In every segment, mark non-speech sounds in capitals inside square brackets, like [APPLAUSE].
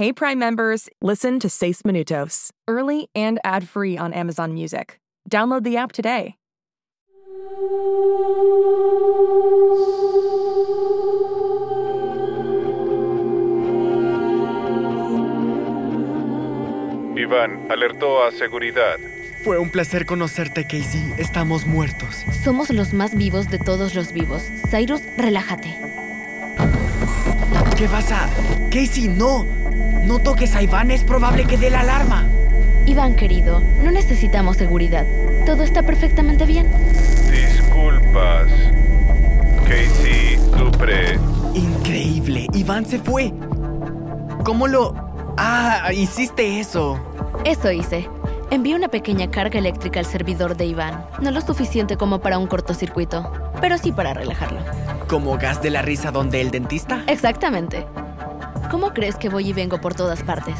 Hey Prime members, listen to Seis Minutos, early and ad-free on Amazon Music. Download the app today. Iván alertó a seguridad. Fue un placer conocerte, Casey. Estamos muertos. Somos los más vivos de todos los vivos. Cyrus, relájate. ¿Qué vas a...? Casey, no. No toques a Iván, es probable que dé la alarma. Iván, querido, no necesitamos seguridad. Todo está perfectamente bien. Disculpas. Casey Dupre. Increíble. Iván se fue. ¿Cómo lo...? Ah, hiciste eso. Eso hice. Envié una pequeña carga eléctrica al servidor de Iván. No lo suficiente como para un cortocircuito, pero sí para relajarlo. ¿Como gas de la risa donde el dentista? Exactamente. ¿Cómo crees que voy y vengo por todas partes?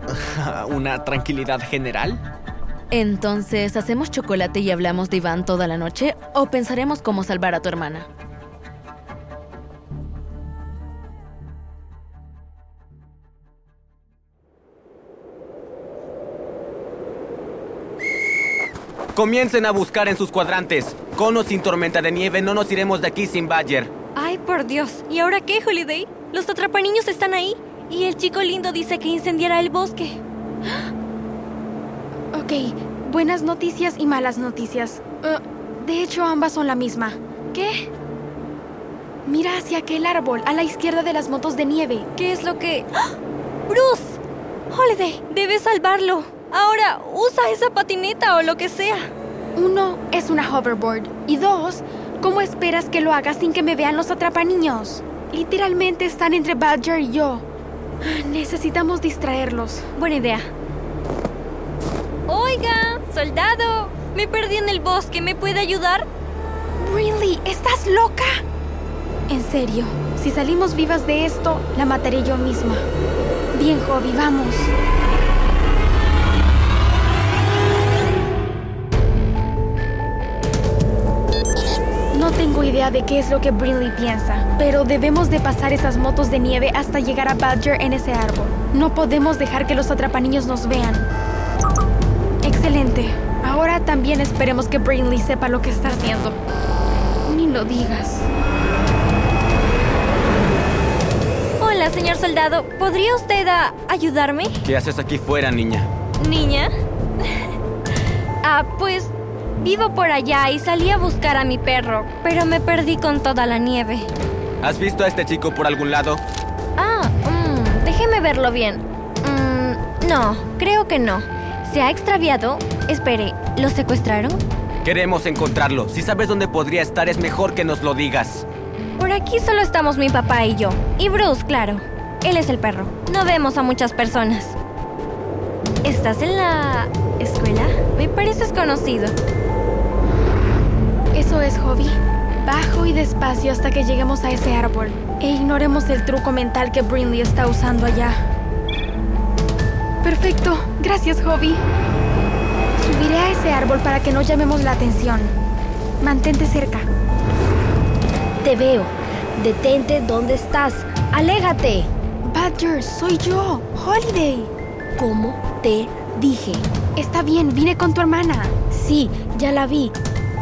[LAUGHS] ¿Una tranquilidad general? Entonces, ¿hacemos chocolate y hablamos de Iván toda la noche o pensaremos cómo salvar a tu hermana? Comiencen a buscar en sus cuadrantes. Con o sin tormenta de nieve, no nos iremos de aquí sin Badger. Ay, por Dios. ¿Y ahora qué, Holiday? Los atrapaniños están ahí. Y el chico lindo dice que incendiará el bosque. [GASPS] Ok, buenas noticias y malas noticias. Uh, de hecho, ambas son la misma. ¿Qué? Mira hacia aquel árbol, a la izquierda de las motos de nieve. ¿Qué es lo que...? ¡Ah! ¡Bruce! Holiday, debes salvarlo. Ahora, usa esa patineta o lo que sea. Uno, es una hoverboard. Y dos, ¿cómo esperas que lo haga sin que me vean los atrapaniños? Literalmente están entre Badger y yo. Necesitamos distraerlos. Buena idea. Oiga, soldado, me perdí en el bosque. ¿Me puede ayudar? Really, ¿estás loca? En serio, si salimos vivas de esto, la mataré yo misma. Bien, Hobby, vamos. Tengo idea de qué es lo que Brinley piensa, pero debemos de pasar esas motos de nieve hasta llegar a Badger en ese árbol. No podemos dejar que los atrapaniños nos vean. Excelente. Ahora también esperemos que Brinley sepa lo que está haciendo. Ni lo digas. Hola, señor soldado. ¿Podría usted ayudarme? ¿Qué haces aquí fuera, niña? ¿Niña? [LAUGHS] ah, pues vivo por allá y salí a buscar a mi perro, pero me perdí con toda la nieve. ¿Has visto a este chico por algún lado? Ah, mm, déjeme verlo bien. Mm, no, creo que no. ¿Se ha extraviado? Espere, ¿lo secuestraron? Queremos encontrarlo. Si sabes dónde podría estar, es mejor que nos lo digas. Por aquí solo estamos mi papá y yo. Y Bruce, claro. Él es el perro. No vemos a muchas personas. ¿Estás en la escuela? Me pareces conocido. Eso es, Hobby. Bajo y despacio hasta que lleguemos a ese árbol. E ignoremos el truco mental que Brinley está usando allá. Perfecto. Gracias, Hobby. Subiré a ese árbol para que no llamemos la atención. Mantente cerca. Te veo. Detente donde estás. Aléjate. Badger, soy yo, Holiday. Como te dije. Está bien, vine con tu hermana. Sí, ya la vi.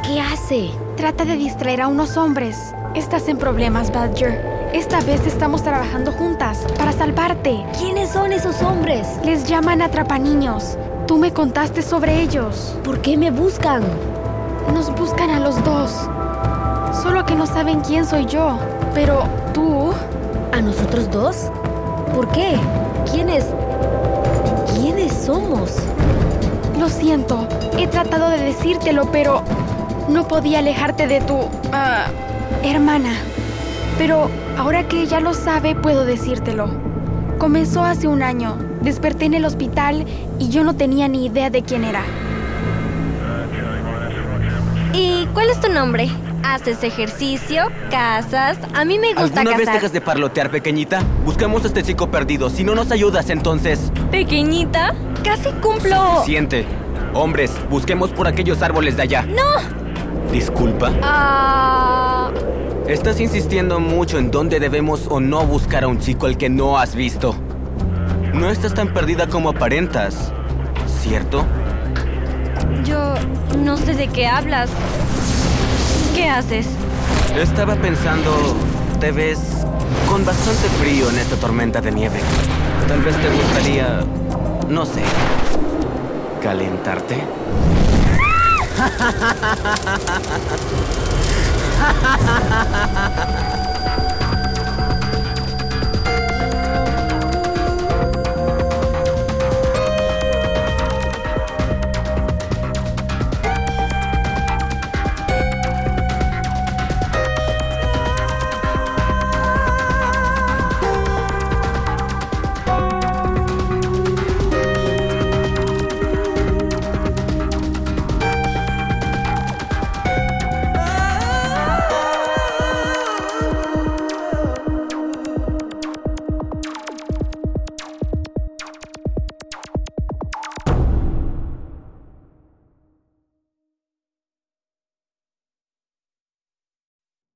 ¿Qué hace? Trata de distraer a unos hombres. Estás en problemas, Badger. Esta vez estamos trabajando juntas para salvarte. ¿Quiénes son esos hombres? Les llaman atrapaniños. Tú me contaste sobre ellos. ¿Por qué me buscan? Nos buscan a los dos. Solo que no saben quién soy yo. Pero tú... ¿A nosotros dos? ¿Por qué? ¿Quiénes? ¿Quiénes somos? Lo siento. He tratado de decírtelo, pero no podía alejarte de tu... ah, hermana. Pero ahora que ella lo sabe, puedo decírtelo. Comenzó hace un año. Desperté en el hospital y yo no tenía ni idea de quién era. ¿Y cuál es tu nombre? ¿Haces ejercicio? ¿Casas? A mí me gusta ¿Alguna vez cazar. dejas de parlotear, pequeñita? Buscamos a este chico perdido. Si no nos ayudas, entonces... ¿Pequeñita? Casi cumplo... Siente. Hombres, busquemos por aquellos árboles de allá. ¡No! Disculpa. Ah... Estás insistiendo mucho en dónde debemos o no buscar a un chico al que no has visto. No estás tan perdida como aparentas, ¿cierto? Yo no sé de qué hablas. ¿Qué haces? Estaba pensando, te ves con bastante frío en esta tormenta de nieve. Tal vez te gustaría, no sé, calentarte. Hahaha. [LAUGHS]